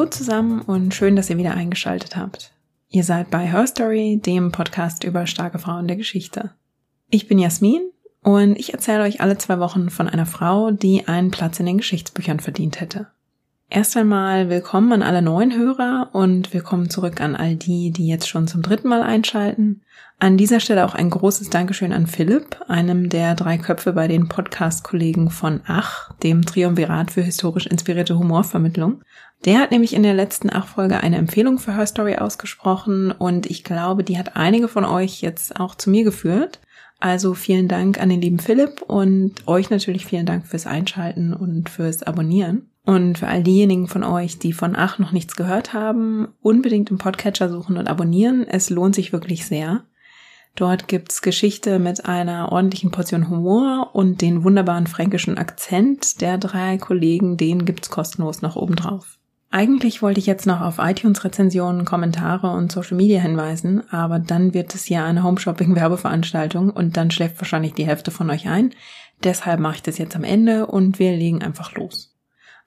Hallo zusammen und schön, dass ihr wieder eingeschaltet habt. Ihr seid bei Her Story, dem Podcast über starke Frauen der Geschichte. Ich bin Jasmin und ich erzähle euch alle zwei Wochen von einer Frau, die einen Platz in den Geschichtsbüchern verdient hätte. Erst einmal willkommen an alle neuen Hörer und willkommen zurück an all die, die jetzt schon zum dritten Mal einschalten. An dieser Stelle auch ein großes Dankeschön an Philipp, einem der drei Köpfe bei den Podcast-Kollegen von Ach, dem Triumvirat für historisch inspirierte Humorvermittlung. Der hat nämlich in der letzten Ach-Folge eine Empfehlung für Her Story ausgesprochen und ich glaube, die hat einige von euch jetzt auch zu mir geführt. Also vielen Dank an den lieben Philipp und euch natürlich vielen Dank fürs Einschalten und fürs Abonnieren. Und für all diejenigen von euch, die von Ach noch nichts gehört haben, unbedingt im Podcatcher suchen und abonnieren. Es lohnt sich wirklich sehr. Dort gibt's Geschichte mit einer ordentlichen Portion Humor und den wunderbaren fränkischen Akzent der drei Kollegen, den gibt's kostenlos noch obendrauf. Eigentlich wollte ich jetzt noch auf iTunes-Rezensionen, Kommentare und Social Media hinweisen, aber dann wird es ja eine Homeshopping-Werbeveranstaltung und dann schläft wahrscheinlich die Hälfte von euch ein. Deshalb mache ich das jetzt am Ende und wir legen einfach los.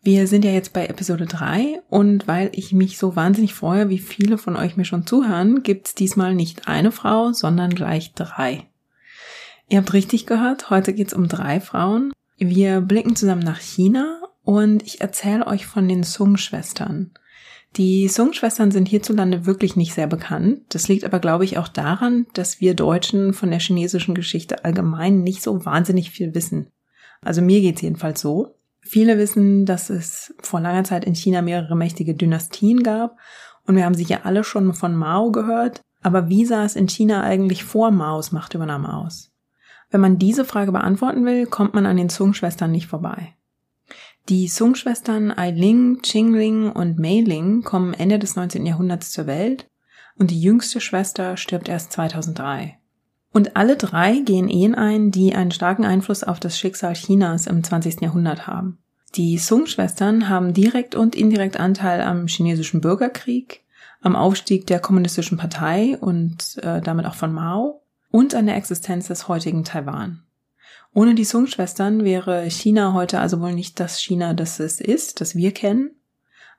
Wir sind ja jetzt bei Episode 3 und weil ich mich so wahnsinnig freue, wie viele von euch mir schon zuhören, gibt's diesmal nicht eine Frau, sondern gleich drei. Ihr habt richtig gehört, heute geht's um drei Frauen. Wir blicken zusammen nach China und ich erzähle euch von den Sung-Schwestern. Die Sung-Schwestern sind hierzulande wirklich nicht sehr bekannt. Das liegt aber, glaube ich, auch daran, dass wir Deutschen von der chinesischen Geschichte allgemein nicht so wahnsinnig viel wissen. Also mir geht's jedenfalls so. Viele wissen, dass es vor langer Zeit in China mehrere mächtige Dynastien gab und wir haben sicher alle schon von Mao gehört, aber wie sah es in China eigentlich vor Maos Machtübernahme aus? Wenn man diese Frage beantworten will, kommt man an den Sung-Schwestern nicht vorbei. Die Sung-Schwestern Ailing, Qingling und Meiling kommen Ende des 19. Jahrhunderts zur Welt und die jüngste Schwester stirbt erst 2003. Und alle drei gehen Ehen ein, die einen starken Einfluss auf das Schicksal Chinas im 20. Jahrhundert haben. Die Sung-Schwestern haben direkt und indirekt Anteil am chinesischen Bürgerkrieg, am Aufstieg der kommunistischen Partei und äh, damit auch von Mao und an der Existenz des heutigen Taiwan. Ohne die Sung-Schwestern wäre China heute also wohl nicht das China, das es ist, das wir kennen.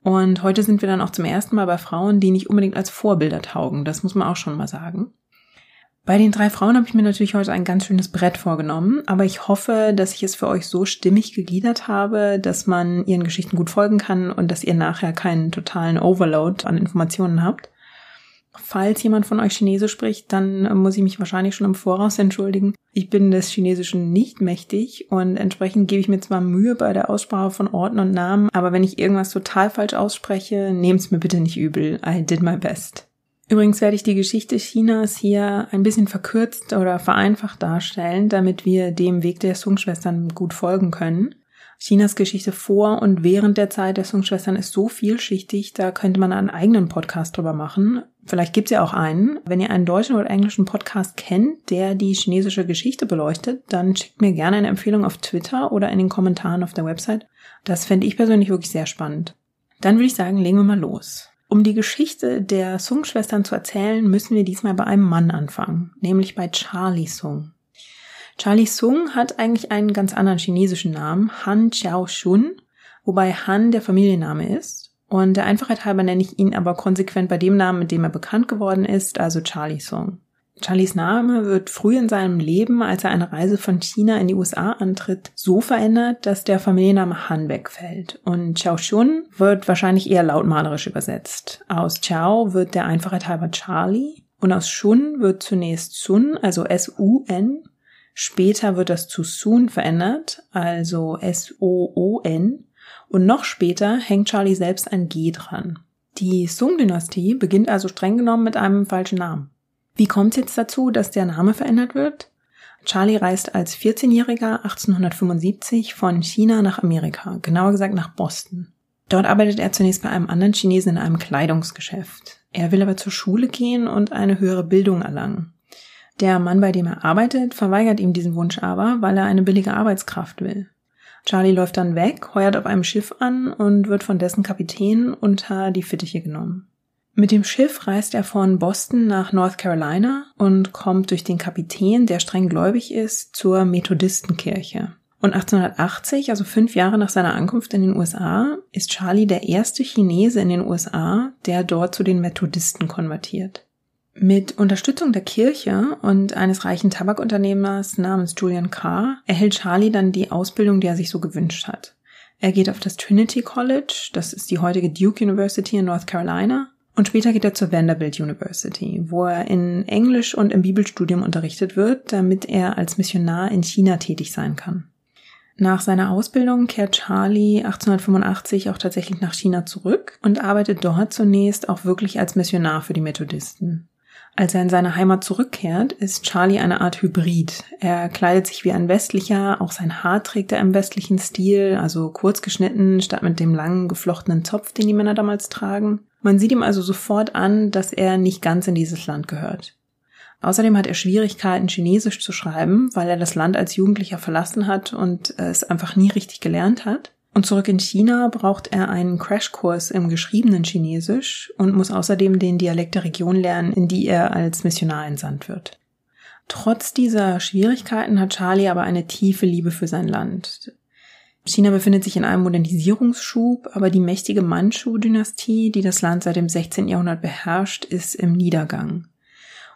Und heute sind wir dann auch zum ersten Mal bei Frauen, die nicht unbedingt als Vorbilder taugen. Das muss man auch schon mal sagen. Bei den drei Frauen habe ich mir natürlich heute ein ganz schönes Brett vorgenommen, aber ich hoffe, dass ich es für euch so stimmig gegliedert habe, dass man ihren Geschichten gut folgen kann und dass ihr nachher keinen totalen Overload an Informationen habt. Falls jemand von euch Chinesisch spricht, dann muss ich mich wahrscheinlich schon im Voraus entschuldigen. Ich bin des Chinesischen nicht mächtig und entsprechend gebe ich mir zwar Mühe bei der Aussprache von Orten und Namen, aber wenn ich irgendwas total falsch ausspreche, nehmt's mir bitte nicht übel. I did my best. Übrigens werde ich die Geschichte Chinas hier ein bisschen verkürzt oder vereinfacht darstellen, damit wir dem Weg der Sung-Schwestern gut folgen können. Chinas Geschichte vor und während der Zeit der Sung-Schwestern ist so vielschichtig, da könnte man einen eigenen Podcast drüber machen. Vielleicht gibt's ja auch einen. Wenn ihr einen deutschen oder englischen Podcast kennt, der die chinesische Geschichte beleuchtet, dann schickt mir gerne eine Empfehlung auf Twitter oder in den Kommentaren auf der Website. Das fände ich persönlich wirklich sehr spannend. Dann würde ich sagen, legen wir mal los. Um die Geschichte der Sung-Schwestern zu erzählen, müssen wir diesmal bei einem Mann anfangen, nämlich bei Charlie Sung. Charlie Sung hat eigentlich einen ganz anderen chinesischen Namen, Han Xiao Shun, wobei Han der Familienname ist. Und der Einfachheit halber nenne ich ihn aber konsequent bei dem Namen, mit dem er bekannt geworden ist, also Charlie Sung. Charlies Name wird früh in seinem Leben, als er eine Reise von China in die USA antritt, so verändert, dass der Familienname Han wegfällt. Und Chao Shun wird wahrscheinlich eher lautmalerisch übersetzt. Aus Chao wird der Einfachheit halber Charlie und aus Shun wird zunächst Sun, also S-U-N. Später wird das zu Sun verändert, also S-O-O-N. Und noch später hängt Charlie selbst ein G dran. Die Sung-Dynastie beginnt also streng genommen mit einem falschen Namen. Wie kommt es jetzt dazu, dass der Name verändert wird? Charlie reist als 14-Jähriger 1875 von China nach Amerika, genauer gesagt nach Boston. Dort arbeitet er zunächst bei einem anderen Chinesen in einem Kleidungsgeschäft. Er will aber zur Schule gehen und eine höhere Bildung erlangen. Der Mann, bei dem er arbeitet, verweigert ihm diesen Wunsch aber, weil er eine billige Arbeitskraft will. Charlie läuft dann weg, heuert auf einem Schiff an und wird von dessen Kapitän unter die Fittiche genommen. Mit dem Schiff reist er von Boston nach North Carolina und kommt durch den Kapitän, der streng gläubig ist, zur Methodistenkirche. Und 1880, also fünf Jahre nach seiner Ankunft in den USA, ist Charlie der erste Chinese in den USA, der dort zu den Methodisten konvertiert. Mit Unterstützung der Kirche und eines reichen Tabakunternehmers namens Julian Carr erhält Charlie dann die Ausbildung, die er sich so gewünscht hat. Er geht auf das Trinity College, das ist die heutige Duke University in North Carolina, und später geht er zur Vanderbilt University, wo er in Englisch und im Bibelstudium unterrichtet wird, damit er als Missionar in China tätig sein kann. Nach seiner Ausbildung kehrt Charlie 1885 auch tatsächlich nach China zurück und arbeitet dort zunächst auch wirklich als Missionar für die Methodisten. Als er in seine Heimat zurückkehrt, ist Charlie eine Art Hybrid. Er kleidet sich wie ein westlicher, auch sein Haar trägt er im westlichen Stil, also kurz geschnitten statt mit dem langen geflochtenen Zopf, den die Männer damals tragen. Man sieht ihm also sofort an, dass er nicht ganz in dieses Land gehört. Außerdem hat er Schwierigkeiten, Chinesisch zu schreiben, weil er das Land als Jugendlicher verlassen hat und es einfach nie richtig gelernt hat. Und zurück in China braucht er einen Crashkurs im geschriebenen Chinesisch und muss außerdem den Dialekt der Region lernen, in die er als Missionar entsandt wird. Trotz dieser Schwierigkeiten hat Charlie aber eine tiefe Liebe für sein Land. China befindet sich in einem Modernisierungsschub, aber die mächtige Manchu-Dynastie, die das Land seit dem 16. Jahrhundert beherrscht, ist im Niedergang.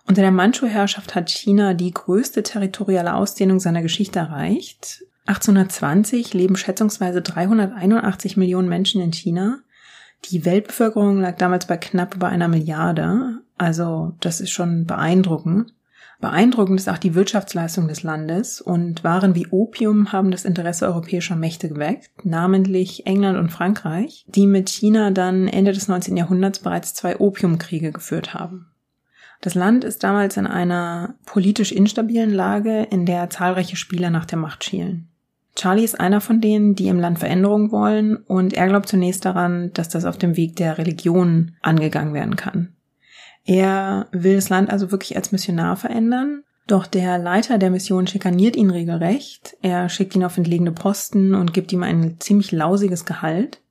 Unter der Manchu-Herrschaft hat China die größte territoriale Ausdehnung seiner Geschichte erreicht. 1820 leben schätzungsweise 381 Millionen Menschen in China. Die Weltbevölkerung lag damals bei knapp über einer Milliarde. Also das ist schon beeindruckend. Beeindruckend ist auch die Wirtschaftsleistung des Landes und Waren wie Opium haben das Interesse europäischer Mächte geweckt, namentlich England und Frankreich, die mit China dann Ende des 19. Jahrhunderts bereits zwei Opiumkriege geführt haben. Das Land ist damals in einer politisch instabilen Lage, in der zahlreiche Spieler nach der Macht schielen. Charlie ist einer von denen, die im Land Veränderungen wollen und er glaubt zunächst daran, dass das auf dem Weg der Religion angegangen werden kann. Er will das Land also wirklich als Missionar verändern, doch der Leiter der Mission schikaniert ihn regelrecht. Er schickt ihn auf entlegene Posten und gibt ihm ein ziemlich lausiges Gehalt.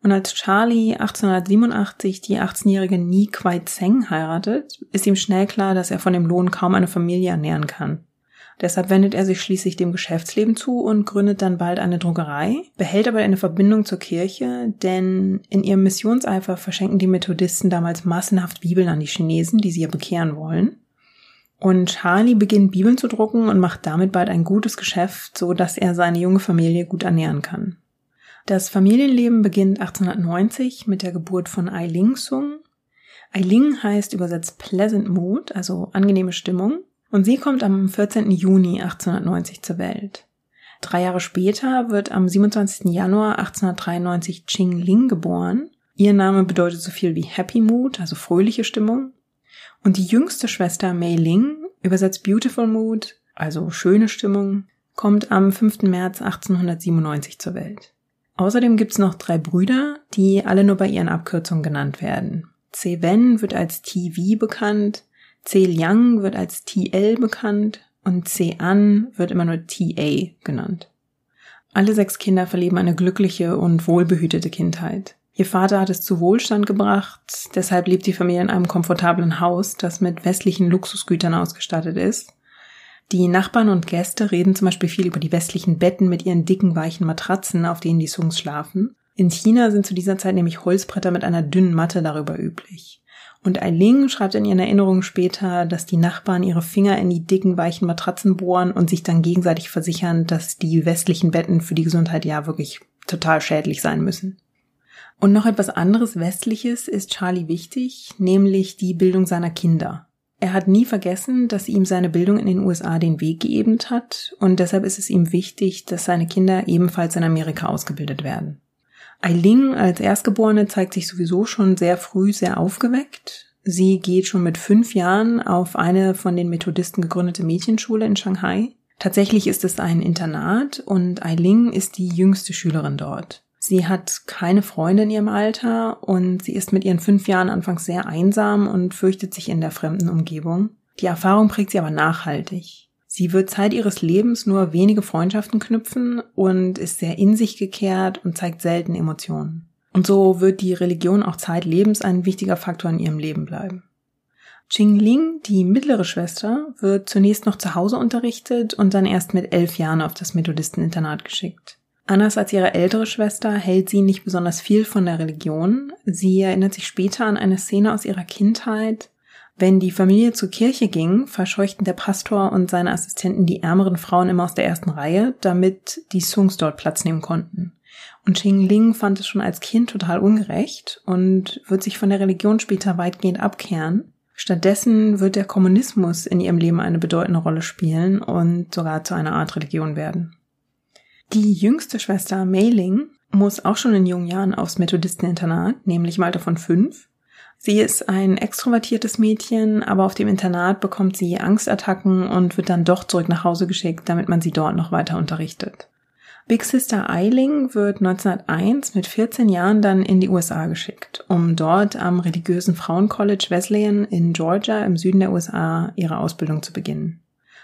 Und als Charlie 1887 die 18-jährige Ni Kwai Zeng heiratet, ist ihm schnell klar, dass er von dem Lohn kaum eine Familie ernähren kann. Deshalb wendet er sich schließlich dem Geschäftsleben zu und gründet dann bald eine Druckerei, behält aber eine Verbindung zur Kirche, denn in ihrem Missionseifer verschenken die Methodisten damals massenhaft Bibeln an die Chinesen, die sie ja bekehren wollen. Und Charlie beginnt Bibeln zu drucken und macht damit bald ein gutes Geschäft, so dass er seine junge Familie gut ernähren kann. Das Familienleben beginnt 1890 mit der Geburt von Ai Ling Sung. Ai Ling heißt übersetzt Pleasant Mood, also angenehme Stimmung. Und sie kommt am 14. Juni 1890 zur Welt. Drei Jahre später wird am 27. Januar 1893 Ching Ling geboren. Ihr Name bedeutet so viel wie Happy Mood, also fröhliche Stimmung. Und die jüngste Schwester Mei Ling, übersetzt Beautiful Mood, also schöne Stimmung, kommt am 5. März 1897 zur Welt. Außerdem gibt's noch drei Brüder, die alle nur bei ihren Abkürzungen genannt werden. C. Wen wird als TV bekannt, C. Liang wird als TL bekannt und C. An wird immer nur TA genannt. Alle sechs Kinder verleben eine glückliche und wohlbehütete Kindheit. Ihr Vater hat es zu Wohlstand gebracht, deshalb lebt die Familie in einem komfortablen Haus, das mit westlichen Luxusgütern ausgestattet ist. Die Nachbarn und Gäste reden zum Beispiel viel über die westlichen Betten mit ihren dicken, weichen Matratzen, auf denen die Sungs schlafen. In China sind zu dieser Zeit nämlich Holzbretter mit einer dünnen Matte darüber üblich. Und Eiling schreibt in ihren Erinnerungen später, dass die Nachbarn ihre Finger in die dicken, weichen Matratzen bohren und sich dann gegenseitig versichern, dass die westlichen Betten für die Gesundheit ja wirklich total schädlich sein müssen. Und noch etwas anderes Westliches ist Charlie wichtig, nämlich die Bildung seiner Kinder. Er hat nie vergessen, dass ihm seine Bildung in den USA den Weg geebnet hat und deshalb ist es ihm wichtig, dass seine Kinder ebenfalls in Amerika ausgebildet werden. Eiling als Erstgeborene zeigt sich sowieso schon sehr früh sehr aufgeweckt. Sie geht schon mit fünf Jahren auf eine von den Methodisten gegründete Mädchenschule in Shanghai. Tatsächlich ist es ein Internat und Eiling ist die jüngste Schülerin dort. Sie hat keine Freunde in ihrem Alter und sie ist mit ihren fünf Jahren anfangs sehr einsam und fürchtet sich in der fremden Umgebung. Die Erfahrung prägt sie aber nachhaltig. Sie wird Zeit ihres Lebens nur wenige Freundschaften knüpfen und ist sehr in sich gekehrt und zeigt selten Emotionen. Und so wird die Religion auch zeitlebens ein wichtiger Faktor in ihrem Leben bleiben. Qingling, die mittlere Schwester, wird zunächst noch zu Hause unterrichtet und dann erst mit elf Jahren auf das Methodisteninternat geschickt. Anders als ihre ältere Schwester hält sie nicht besonders viel von der Religion. Sie erinnert sich später an eine Szene aus ihrer Kindheit. Wenn die Familie zur Kirche ging, verscheuchten der Pastor und seine Assistenten die ärmeren Frauen immer aus der ersten Reihe, damit die Sungs dort Platz nehmen konnten. Und Xing Ling fand es schon als Kind total ungerecht und wird sich von der Religion später weitgehend abkehren. Stattdessen wird der Kommunismus in ihrem Leben eine bedeutende Rolle spielen und sogar zu einer Art Religion werden. Die jüngste Schwester Mei Ling muss auch schon in jungen Jahren aufs Methodisteninternat, nämlich im Alter von fünf. Sie ist ein extrovertiertes Mädchen, aber auf dem Internat bekommt sie Angstattacken und wird dann doch zurück nach Hause geschickt, damit man sie dort noch weiter unterrichtet. Big Sister Eiling wird 1901 mit 14 Jahren dann in die USA geschickt, um dort am religiösen Frauencollege Wesleyan in Georgia im Süden der USA ihre Ausbildung zu beginnen.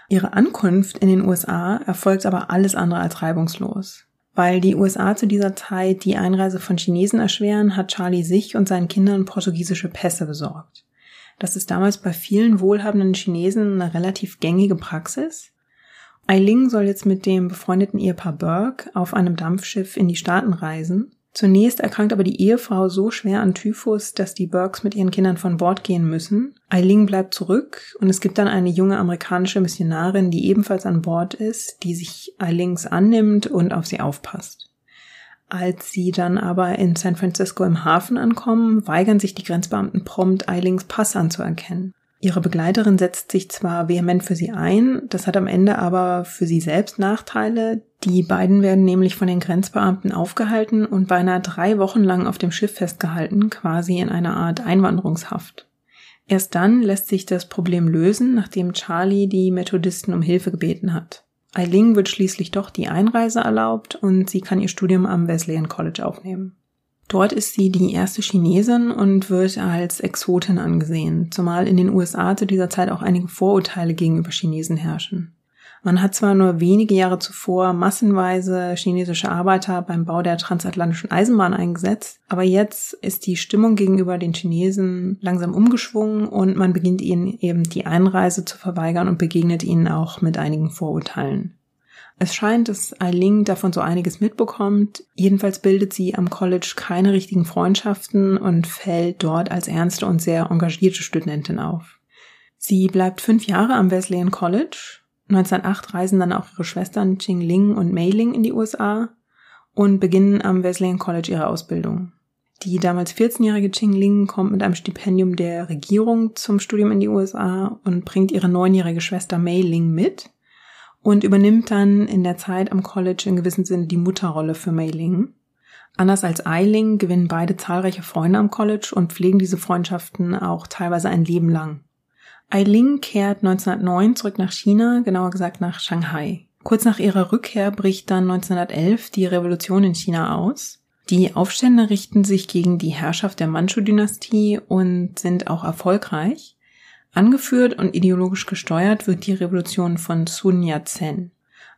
Ihre Ankunft in den USA erfolgt aber alles andere als reibungslos. Weil die USA zu dieser Zeit die Einreise von Chinesen erschweren, hat Charlie sich und seinen Kindern portugiesische Pässe besorgt. Das ist damals bei vielen wohlhabenden Chinesen eine relativ gängige Praxis. Eiling soll jetzt mit dem befreundeten Ehepaar Burke auf einem Dampfschiff in die Staaten reisen. Zunächst erkrankt aber die Ehefrau so schwer an Typhus, dass die Burkes mit ihren Kindern von Bord gehen müssen. Eiling bleibt zurück und es gibt dann eine junge amerikanische Missionarin, die ebenfalls an Bord ist, die sich Eilings annimmt und auf sie aufpasst. Als sie dann aber in San Francisco im Hafen ankommen, weigern sich die Grenzbeamten prompt, Eilings Pass anzuerkennen. Ihre Begleiterin setzt sich zwar vehement für sie ein, das hat am Ende aber für sie selbst Nachteile. Die beiden werden nämlich von den Grenzbeamten aufgehalten und beinahe drei Wochen lang auf dem Schiff festgehalten, quasi in einer Art Einwanderungshaft. Erst dann lässt sich das Problem lösen, nachdem Charlie die Methodisten um Hilfe gebeten hat. Eiling wird schließlich doch die Einreise erlaubt und sie kann ihr Studium am Wesleyan College aufnehmen. Dort ist sie die erste Chinesin und wird als Exotin angesehen, zumal in den USA zu dieser Zeit auch einige Vorurteile gegenüber Chinesen herrschen. Man hat zwar nur wenige Jahre zuvor massenweise chinesische Arbeiter beim Bau der transatlantischen Eisenbahn eingesetzt, aber jetzt ist die Stimmung gegenüber den Chinesen langsam umgeschwungen und man beginnt ihnen eben die Einreise zu verweigern und begegnet ihnen auch mit einigen Vorurteilen. Es scheint, dass Eiling davon so einiges mitbekommt. Jedenfalls bildet sie am College keine richtigen Freundschaften und fällt dort als ernste und sehr engagierte Studentin auf. Sie bleibt fünf Jahre am Wesleyan College. 1908 reisen dann auch ihre Schwestern Ching Ling und Mei Ling in die USA und beginnen am Wesleyan College ihre Ausbildung. Die damals 14-jährige Ching Ling kommt mit einem Stipendium der Regierung zum Studium in die USA und bringt ihre neunjährige Schwester Mei Ling mit und übernimmt dann in der Zeit am College in gewissem Sinne die Mutterrolle für Mei Ling. Anders als Eiling gewinnen beide zahlreiche Freunde am College und pflegen diese Freundschaften auch teilweise ein Leben lang. Eiling kehrt 1909 zurück nach China, genauer gesagt nach Shanghai. Kurz nach ihrer Rückkehr bricht dann 1911 die Revolution in China aus. Die Aufstände richten sich gegen die Herrschaft der Manchu-Dynastie und sind auch erfolgreich. Angeführt und ideologisch gesteuert wird die Revolution von Sun Yat-sen.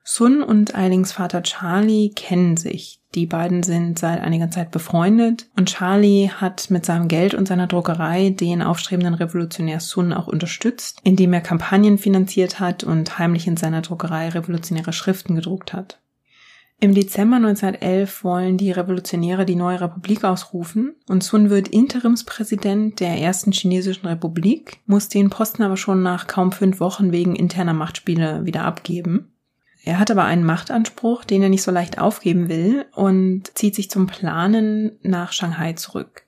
Sun und Eilings Vater Charlie kennen sich. Die beiden sind seit einiger Zeit befreundet und Charlie hat mit seinem Geld und seiner Druckerei den aufstrebenden Revolutionär Sun auch unterstützt, indem er Kampagnen finanziert hat und heimlich in seiner Druckerei revolutionäre Schriften gedruckt hat. Im Dezember 1911 wollen die Revolutionäre die neue Republik ausrufen und Sun wird Interimspräsident der ersten chinesischen Republik, muss den Posten aber schon nach kaum fünf Wochen wegen interner Machtspiele wieder abgeben. Er hat aber einen Machtanspruch, den er nicht so leicht aufgeben will und zieht sich zum Planen nach Shanghai zurück.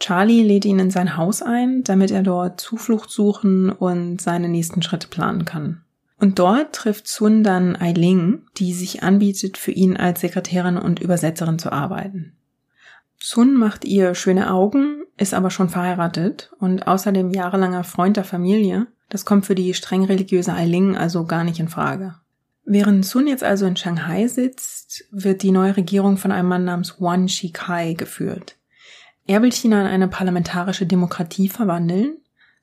Charlie lädt ihn in sein Haus ein, damit er dort Zuflucht suchen und seine nächsten Schritte planen kann. Und dort trifft Sun dann Eiling, die sich anbietet, für ihn als Sekretärin und Übersetzerin zu arbeiten. Sun macht ihr schöne Augen, ist aber schon verheiratet und außerdem jahrelanger Freund der Familie. Das kommt für die streng religiöse Eiling also gar nicht in Frage. Während Sun jetzt also in Shanghai sitzt, wird die neue Regierung von einem Mann namens Wan Shikai geführt. Er will China in eine parlamentarische Demokratie verwandeln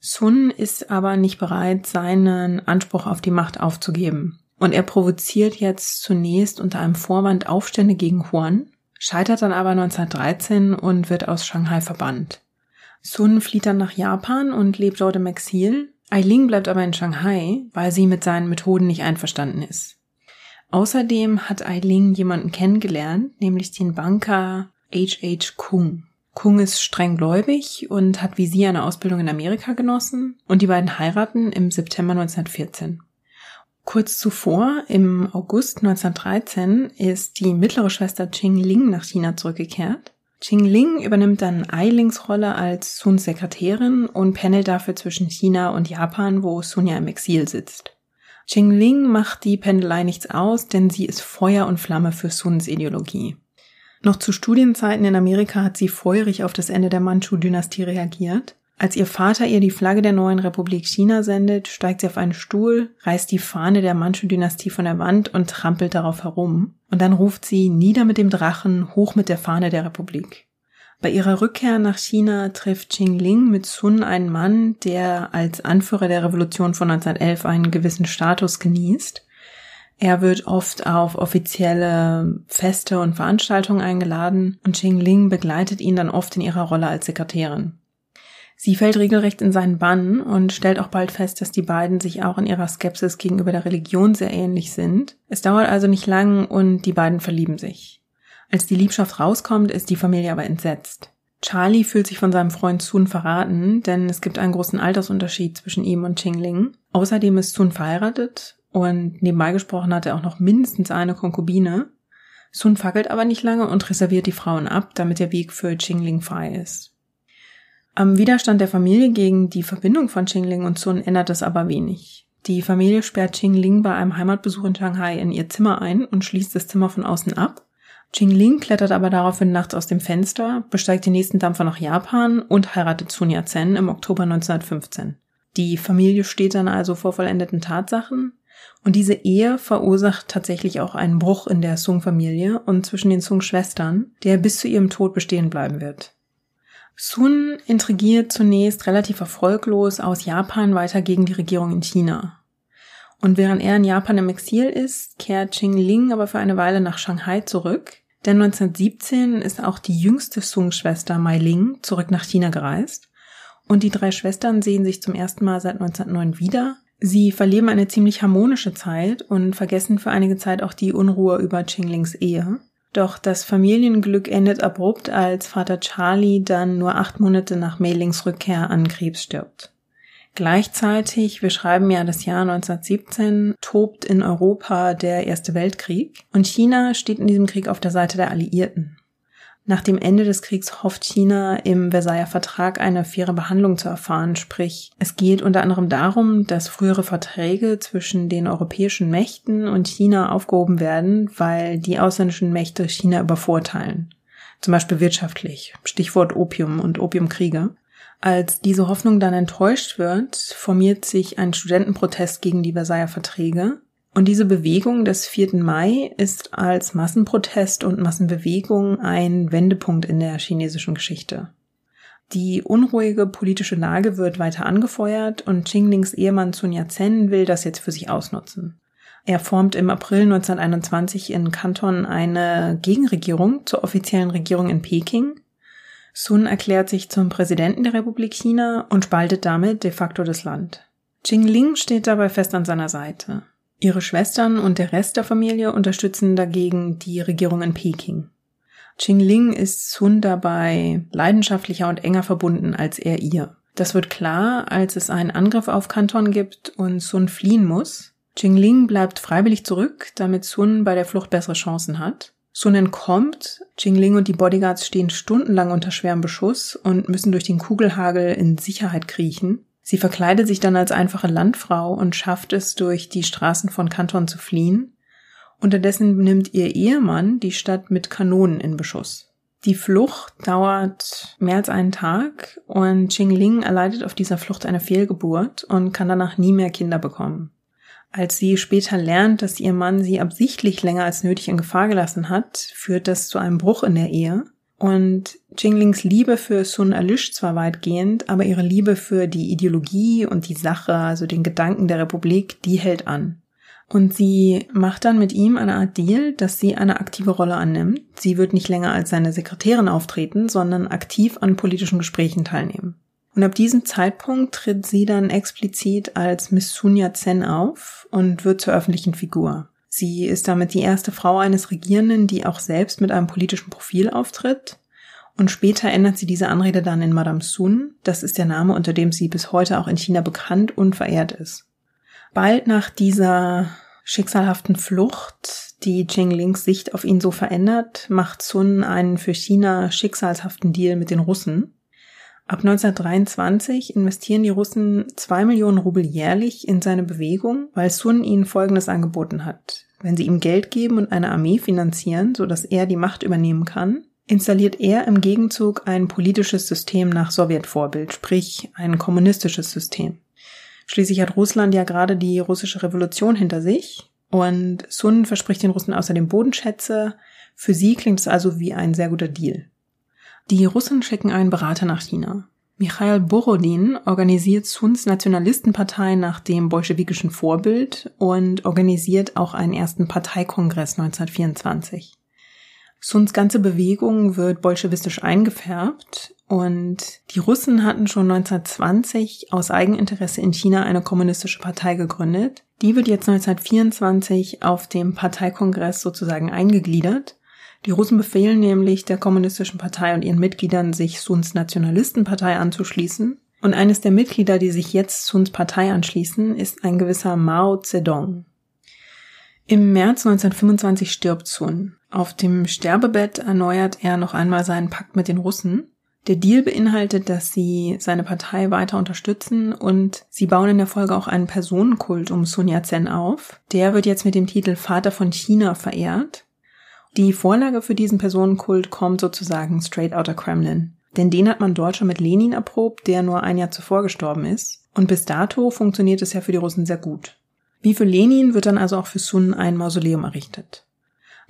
Sun ist aber nicht bereit, seinen Anspruch auf die Macht aufzugeben. Und er provoziert jetzt zunächst unter einem Vorwand Aufstände gegen Huan, scheitert dann aber 1913 und wird aus Shanghai verbannt. Sun flieht dann nach Japan und lebt dort im Exil. Eiling bleibt aber in Shanghai, weil sie mit seinen Methoden nicht einverstanden ist. Außerdem hat Eiling jemanden kennengelernt, nämlich den Banker H.H. Kung. Kung ist streng gläubig und hat wie sie eine Ausbildung in Amerika genossen und die beiden heiraten im September 1914. Kurz zuvor, im August 1913, ist die mittlere Schwester Qing Ling nach China zurückgekehrt. Qing Ling übernimmt dann Eilings Rolle als Suns Sekretärin und pendelt dafür zwischen China und Japan, wo Sun ja im Exil sitzt. Qing Ling macht die Pendelei nichts aus, denn sie ist Feuer und Flamme für Suns Ideologie. Noch zu Studienzeiten in Amerika hat sie feurig auf das Ende der Manchu-Dynastie reagiert. Als ihr Vater ihr die Flagge der neuen Republik China sendet, steigt sie auf einen Stuhl, reißt die Fahne der Manchu-Dynastie von der Wand und trampelt darauf herum. Und dann ruft sie nieder mit dem Drachen, hoch mit der Fahne der Republik. Bei ihrer Rückkehr nach China trifft Qing Ling mit Sun einen Mann, der als Anführer der Revolution von 1911 einen gewissen Status genießt. Er wird oft auf offizielle Feste und Veranstaltungen eingeladen und Qing Ling begleitet ihn dann oft in ihrer Rolle als Sekretärin. Sie fällt regelrecht in seinen Bann und stellt auch bald fest, dass die beiden sich auch in ihrer Skepsis gegenüber der Religion sehr ähnlich sind. Es dauert also nicht lang und die beiden verlieben sich. Als die Liebschaft rauskommt, ist die Familie aber entsetzt. Charlie fühlt sich von seinem Freund Sun verraten, denn es gibt einen großen Altersunterschied zwischen ihm und Qing Ling. Außerdem ist Sun verheiratet und nebenbei gesprochen hat er auch noch mindestens eine Konkubine. Sun fackelt aber nicht lange und reserviert die Frauen ab, damit der Weg für Qingling frei ist. Am Widerstand der Familie gegen die Verbindung von Qingling und Sun ändert es aber wenig. Die Familie sperrt Qingling bei einem Heimatbesuch in Shanghai in ihr Zimmer ein und schließt das Zimmer von außen ab. Qingling klettert aber daraufhin nachts aus dem Fenster, besteigt den nächsten Dampfer nach Japan und heiratet Sun Yat-sen im Oktober 1915. Die Familie steht dann also vor vollendeten Tatsachen. Und diese Ehe verursacht tatsächlich auch einen Bruch in der Sung-Familie und zwischen den Sung-Schwestern, der bis zu ihrem Tod bestehen bleiben wird. Sun intrigiert zunächst relativ erfolglos aus Japan weiter gegen die Regierung in China. Und während er in Japan im Exil ist, kehrt Qing Ling aber für eine Weile nach Shanghai zurück, denn 1917 ist auch die jüngste Sung-Schwester Mai Ling zurück nach China gereist und die drei Schwestern sehen sich zum ersten Mal seit 1909 wieder Sie verleben eine ziemlich harmonische Zeit und vergessen für einige Zeit auch die Unruhe über Qinglings Ehe. Doch das Familienglück endet abrupt, als Vater Charlie dann nur acht Monate nach Meilings Rückkehr an Krebs stirbt. Gleichzeitig, wir schreiben ja das Jahr 1917, tobt in Europa der Erste Weltkrieg und China steht in diesem Krieg auf der Seite der Alliierten. Nach dem Ende des Kriegs hofft China im Versailler Vertrag eine faire Behandlung zu erfahren, sprich es geht unter anderem darum, dass frühere Verträge zwischen den europäischen Mächten und China aufgehoben werden, weil die ausländischen Mächte China übervorteilen. Zum Beispiel wirtschaftlich. Stichwort Opium und Opiumkriege. Als diese Hoffnung dann enttäuscht wird, formiert sich ein Studentenprotest gegen die Versailler Verträge und diese Bewegung des 4. Mai ist als Massenprotest und Massenbewegung ein Wendepunkt in der chinesischen Geschichte. Die unruhige politische Lage wird weiter angefeuert und Qinglings Ehemann Sun Yat-sen will das jetzt für sich ausnutzen. Er formt im April 1921 in Kanton eine Gegenregierung zur offiziellen Regierung in Peking. Sun erklärt sich zum Präsidenten der Republik China und spaltet damit de facto das Land. Qingling steht dabei fest an seiner Seite. Ihre Schwestern und der Rest der Familie unterstützen dagegen die Regierung in Peking. Qingling ist Sun dabei leidenschaftlicher und enger verbunden als er ihr. Das wird klar, als es einen Angriff auf Kanton gibt und Sun fliehen muss. Qingling bleibt freiwillig zurück, damit Sun bei der Flucht bessere Chancen hat. Sun entkommt, Qingling und die Bodyguards stehen stundenlang unter schwerem Beschuss und müssen durch den Kugelhagel in Sicherheit kriechen. Sie verkleidet sich dann als einfache Landfrau und schafft es, durch die Straßen von Kanton zu fliehen. Unterdessen nimmt ihr Ehemann die Stadt mit Kanonen in Beschuss. Die Flucht dauert mehr als einen Tag und Qingling erleidet auf dieser Flucht eine Fehlgeburt und kann danach nie mehr Kinder bekommen. Als sie später lernt, dass ihr Mann sie absichtlich länger als nötig in Gefahr gelassen hat, führt das zu einem Bruch in der Ehe und Jinglings Liebe für Sun erlischt zwar weitgehend, aber ihre Liebe für die Ideologie und die Sache, also den Gedanken der Republik, die hält an. Und sie macht dann mit ihm eine Art Deal, dass sie eine aktive Rolle annimmt. Sie wird nicht länger als seine Sekretärin auftreten, sondern aktiv an politischen Gesprächen teilnehmen. Und ab diesem Zeitpunkt tritt sie dann explizit als Miss Sun Yat-sen auf und wird zur öffentlichen Figur. Sie ist damit die erste Frau eines Regierenden, die auch selbst mit einem politischen Profil auftritt. Und später ändert sie diese Anrede dann in Madame Sun. Das ist der Name, unter dem sie bis heute auch in China bekannt und verehrt ist. Bald nach dieser schicksalhaften Flucht, die Lings Sicht auf ihn so verändert, macht Sun einen für China schicksalshaften Deal mit den Russen. Ab 1923 investieren die Russen zwei Millionen Rubel jährlich in seine Bewegung, weil Sun ihnen Folgendes angeboten hat. Wenn sie ihm Geld geben und eine Armee finanzieren, sodass er die Macht übernehmen kann, installiert er im Gegenzug ein politisches System nach Sowjetvorbild, sprich ein kommunistisches System. Schließlich hat Russland ja gerade die russische Revolution hinter sich und Sun verspricht den Russen außerdem Bodenschätze. Für sie klingt es also wie ein sehr guter Deal. Die Russen schicken einen Berater nach China. Michail Borodin organisiert Suns Nationalistenpartei nach dem bolschewikischen Vorbild und organisiert auch einen ersten Parteikongress 1924. Suns ganze Bewegung wird bolschewistisch eingefärbt und die Russen hatten schon 1920 aus Eigeninteresse in China eine kommunistische Partei gegründet. Die wird jetzt 1924 auf dem Parteikongress sozusagen eingegliedert. Die Russen befehlen nämlich der kommunistischen Partei und ihren Mitgliedern, sich Suns Nationalistenpartei anzuschließen. Und eines der Mitglieder, die sich jetzt Suns Partei anschließen, ist ein gewisser Mao Zedong. Im März 1925 stirbt Sun. Auf dem Sterbebett erneuert er noch einmal seinen Pakt mit den Russen. Der Deal beinhaltet, dass sie seine Partei weiter unterstützen und sie bauen in der Folge auch einen Personenkult um Sun Yat-sen auf. Der wird jetzt mit dem Titel Vater von China verehrt. Die Vorlage für diesen Personenkult kommt sozusagen straight out of Kremlin. Denn den hat man dort schon mit Lenin erprobt, der nur ein Jahr zuvor gestorben ist. Und bis dato funktioniert es ja für die Russen sehr gut. Wie für Lenin wird dann also auch für Sun ein Mausoleum errichtet.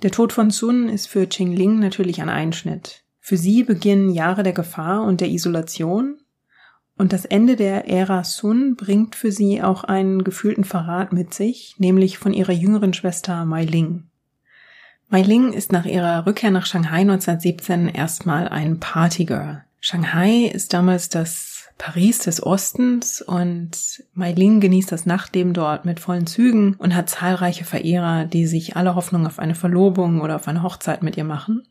Der Tod von Sun ist für Qingling natürlich ein Einschnitt. Für sie beginnen Jahre der Gefahr und der Isolation, und das Ende der Ära Sun bringt für sie auch einen gefühlten Verrat mit sich, nämlich von ihrer jüngeren Schwester Mai Ling. Mai Ling ist nach ihrer Rückkehr nach Shanghai 1917 erstmal ein Partygirl. Shanghai ist damals das Paris des Ostens und Mai Ling genießt das Nachtleben dort mit vollen Zügen und hat zahlreiche Verehrer, die sich alle Hoffnung auf eine Verlobung oder auf eine Hochzeit mit ihr machen.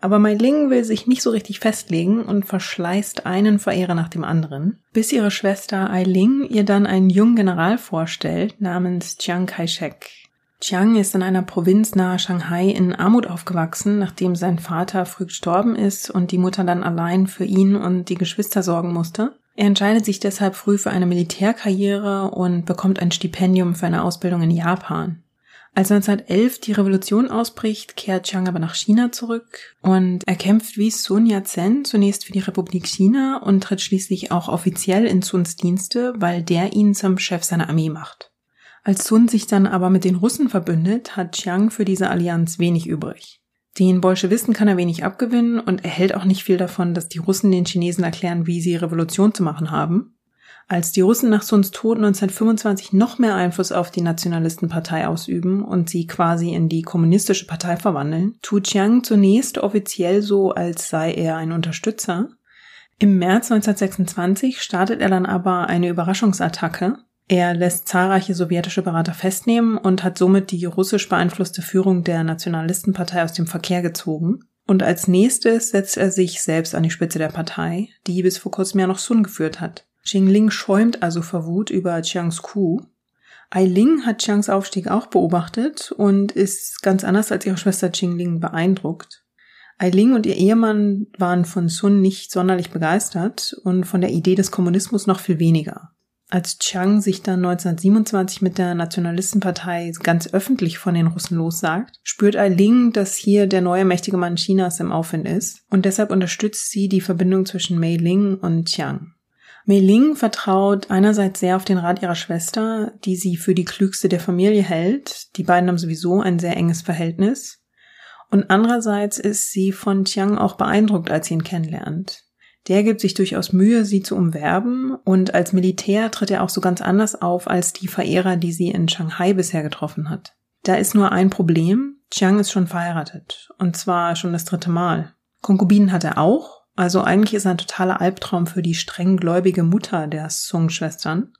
Aber Mai Ling will sich nicht so richtig festlegen und verschleißt einen Verehrer nach dem anderen, bis ihre Schwester Ai Ling ihr dann einen jungen General vorstellt namens Chiang Kai-shek. Chiang ist in einer Provinz nahe Shanghai in Armut aufgewachsen, nachdem sein Vater früh gestorben ist und die Mutter dann allein für ihn und die Geschwister sorgen musste. Er entscheidet sich deshalb früh für eine Militärkarriere und bekommt ein Stipendium für eine Ausbildung in Japan. Als 1911 die Revolution ausbricht, kehrt Chiang aber nach China zurück und er kämpft wie Sun Yat-sen zunächst für die Republik China und tritt schließlich auch offiziell in Suns Dienste, weil der ihn zum Chef seiner Armee macht. Als Sun sich dann aber mit den Russen verbündet, hat Chiang für diese Allianz wenig übrig. Den Bolschewisten kann er wenig abgewinnen und er hält auch nicht viel davon, dass die Russen den Chinesen erklären, wie sie Revolution zu machen haben. Als die Russen nach Suns Tod 1925 noch mehr Einfluss auf die Nationalistenpartei ausüben und sie quasi in die kommunistische Partei verwandeln, tut Chiang zunächst offiziell so, als sei er ein Unterstützer. Im März 1926 startet er dann aber eine Überraschungsattacke, er lässt zahlreiche sowjetische Berater festnehmen und hat somit die russisch beeinflusste Führung der Nationalistenpartei aus dem Verkehr gezogen. Und als nächstes setzt er sich selbst an die Spitze der Partei, die bis vor kurzem ja noch Sun geführt hat. Xingling schäumt also vor Wut über Chiangs Coup. Ai Ling hat Chiangs Aufstieg auch beobachtet und ist ganz anders als ihre Schwester Qingling beeindruckt. Ai Ling und ihr Ehemann waren von Sun nicht sonderlich begeistert und von der Idee des Kommunismus noch viel weniger. Als Chiang sich dann 1927 mit der Nationalistenpartei ganz öffentlich von den Russen lossagt, spürt Ai Ling, dass hier der neue mächtige Mann Chinas im Aufwind ist und deshalb unterstützt sie die Verbindung zwischen Mei Ling und Chiang. Mei Ling vertraut einerseits sehr auf den Rat ihrer Schwester, die sie für die klügste der Familie hält. Die beiden haben sowieso ein sehr enges Verhältnis. Und andererseits ist sie von Chiang auch beeindruckt, als sie ihn kennenlernt. Der gibt sich durchaus Mühe, sie zu umwerben und als Militär tritt er auch so ganz anders auf als die Verehrer, die sie in Shanghai bisher getroffen hat. Da ist nur ein Problem. Chiang ist schon verheiratet und zwar schon das dritte Mal. Konkubinen hat er auch, also eigentlich ist er ein totaler Albtraum für die strenggläubige Mutter der Sung-Schwestern.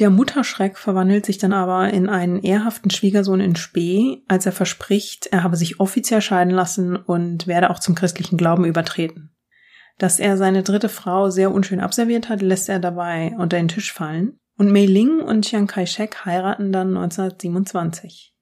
Der Mutterschreck verwandelt sich dann aber in einen ehrhaften Schwiegersohn in Spee, als er verspricht, er habe sich offiziell scheiden lassen und werde auch zum christlichen Glauben übertreten. Dass er seine dritte Frau sehr unschön abserviert hat, lässt er dabei unter den Tisch fallen. Und Mei Ling und Chiang Kai-shek heiraten dann 1927.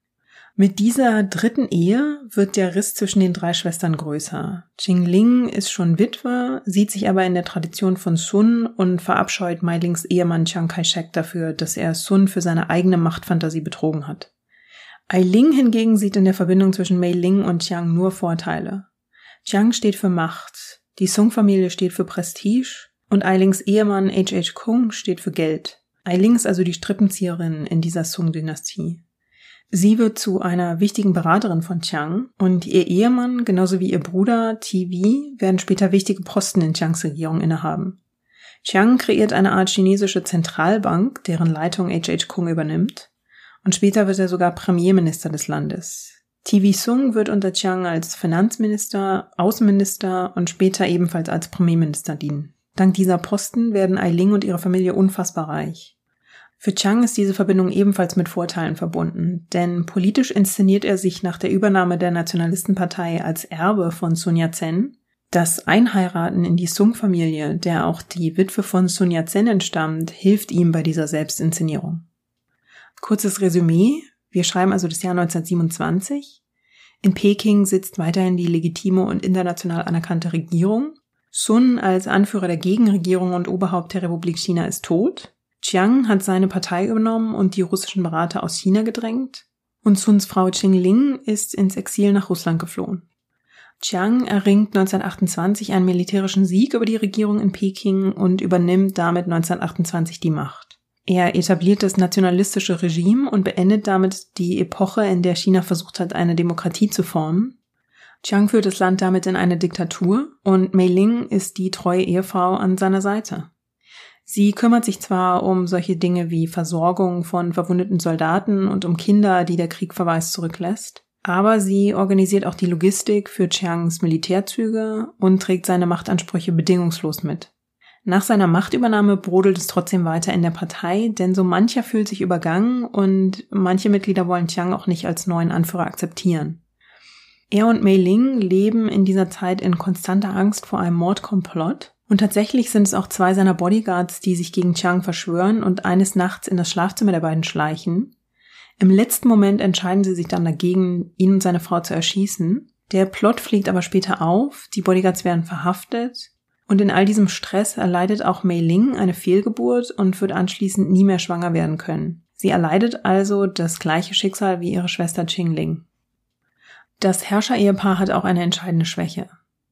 Mit dieser dritten Ehe wird der Riss zwischen den drei Schwestern größer. Qing Ling ist schon Witwe, sieht sich aber in der Tradition von Sun und verabscheut Mai Lings Ehemann Chiang Kai-shek dafür, dass er Sun für seine eigene Machtfantasie betrogen hat. Ai Ling hingegen sieht in der Verbindung zwischen Mei Ling und Chiang nur Vorteile. Chiang steht für Macht, die Sung-Familie steht für Prestige und Ai Lings Ehemann H.H. Kung steht für Geld. Ai Ling ist also die Strippenzieherin in dieser Sung-Dynastie. Sie wird zu einer wichtigen Beraterin von Chiang und ihr Ehemann, genauso wie ihr Bruder TV, werden später wichtige Posten in Chiangs Regierung innehaben. Chiang kreiert eine Art chinesische Zentralbank, deren Leitung H.H. Kung übernimmt. Und später wird er sogar Premierminister des Landes. TV Sung wird unter Chiang als Finanzminister, Außenminister und später ebenfalls als Premierminister dienen. Dank dieser Posten werden Ai Ling und ihre Familie unfassbar reich. Für Chang ist diese Verbindung ebenfalls mit Vorteilen verbunden, denn politisch inszeniert er sich nach der Übernahme der Nationalistenpartei als Erbe von Sun Yat-sen. Das Einheiraten in die Sung-Familie, der auch die Witwe von Sun Yat-sen entstammt, hilft ihm bei dieser Selbstinszenierung. Kurzes Resümee. Wir schreiben also das Jahr 1927. In Peking sitzt weiterhin die legitime und international anerkannte Regierung. Sun als Anführer der Gegenregierung und Oberhaupt der Republik China ist tot. Chiang hat seine Partei übernommen und die russischen Berater aus China gedrängt. Und Suns Frau Qing Ling ist ins Exil nach Russland geflohen. Chiang erringt 1928 einen militärischen Sieg über die Regierung in Peking und übernimmt damit 1928 die Macht. Er etabliert das nationalistische Regime und beendet damit die Epoche, in der China versucht hat, eine Demokratie zu formen. Chiang führt das Land damit in eine Diktatur und Mei Ling ist die treue Ehefrau an seiner Seite. Sie kümmert sich zwar um solche Dinge wie Versorgung von verwundeten Soldaten und um Kinder, die der Krieg verweist zurücklässt, aber sie organisiert auch die Logistik für Chiangs Militärzüge und trägt seine Machtansprüche bedingungslos mit. Nach seiner Machtübernahme brodelt es trotzdem weiter in der Partei, denn so mancher fühlt sich übergangen und manche Mitglieder wollen Chiang auch nicht als neuen Anführer akzeptieren. Er und Mei Ling leben in dieser Zeit in konstanter Angst vor einem Mordkomplott und tatsächlich sind es auch zwei seiner Bodyguards, die sich gegen Chang verschwören und eines Nachts in das Schlafzimmer der beiden schleichen. Im letzten Moment entscheiden sie sich dann dagegen, ihn und seine Frau zu erschießen. Der Plot fliegt aber später auf, die Bodyguards werden verhaftet und in all diesem Stress erleidet auch Mei Ling eine Fehlgeburt und wird anschließend nie mehr schwanger werden können. Sie erleidet also das gleiche Schicksal wie ihre Schwester Qing Ling. Das Herrscher-Ehepaar hat auch eine entscheidende Schwäche.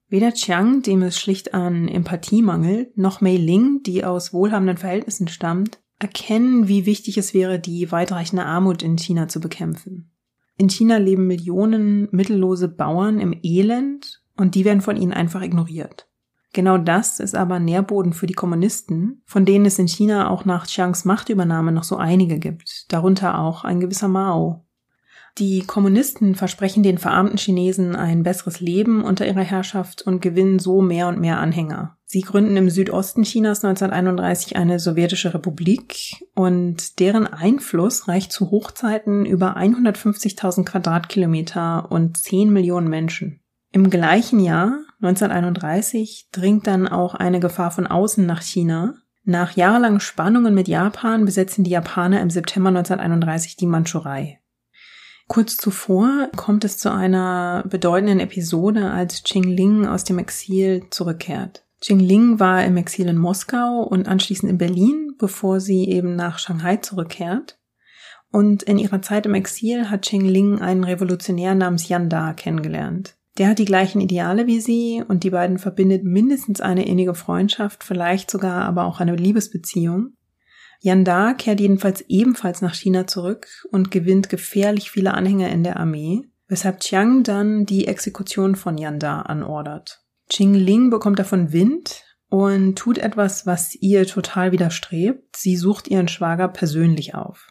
Weder Chiang, dem es schlicht an Empathie mangelt, noch Mei Ling, die aus wohlhabenden Verhältnissen stammt, erkennen, wie wichtig es wäre, die weitreichende Armut in China zu bekämpfen. In China leben Millionen mittellose Bauern im Elend und die werden von ihnen einfach ignoriert. Genau das ist aber Nährboden für die Kommunisten, von denen es in China auch nach Chiangs Machtübernahme noch so einige gibt, darunter auch ein gewisser Mao. Die Kommunisten versprechen den verarmten Chinesen ein besseres Leben unter ihrer Herrschaft und gewinnen so mehr und mehr Anhänger. Sie gründen im Südosten Chinas 1931 eine sowjetische Republik und deren Einfluss reicht zu Hochzeiten über 150.000 Quadratkilometer und 10 Millionen Menschen. Im gleichen Jahr, 1931, dringt dann auch eine Gefahr von außen nach China. Nach jahrelangen Spannungen mit Japan besetzen die Japaner im September 1931 die Mandschurei. Kurz zuvor kommt es zu einer bedeutenden Episode, als Qing Ling aus dem Exil zurückkehrt. Qing Ling war im Exil in Moskau und anschließend in Berlin, bevor sie eben nach Shanghai zurückkehrt. Und in ihrer Zeit im Exil hat Qing Ling einen Revolutionär namens Yan Da kennengelernt. Der hat die gleichen Ideale wie sie und die beiden verbindet mindestens eine innige Freundschaft, vielleicht sogar aber auch eine Liebesbeziehung. Yanda kehrt jedenfalls ebenfalls nach China zurück und gewinnt gefährlich viele Anhänger in der Armee, weshalb Chiang dann die Exekution von Yanda anordert. Qing Ling bekommt davon Wind und tut etwas, was ihr total widerstrebt. Sie sucht ihren Schwager persönlich auf.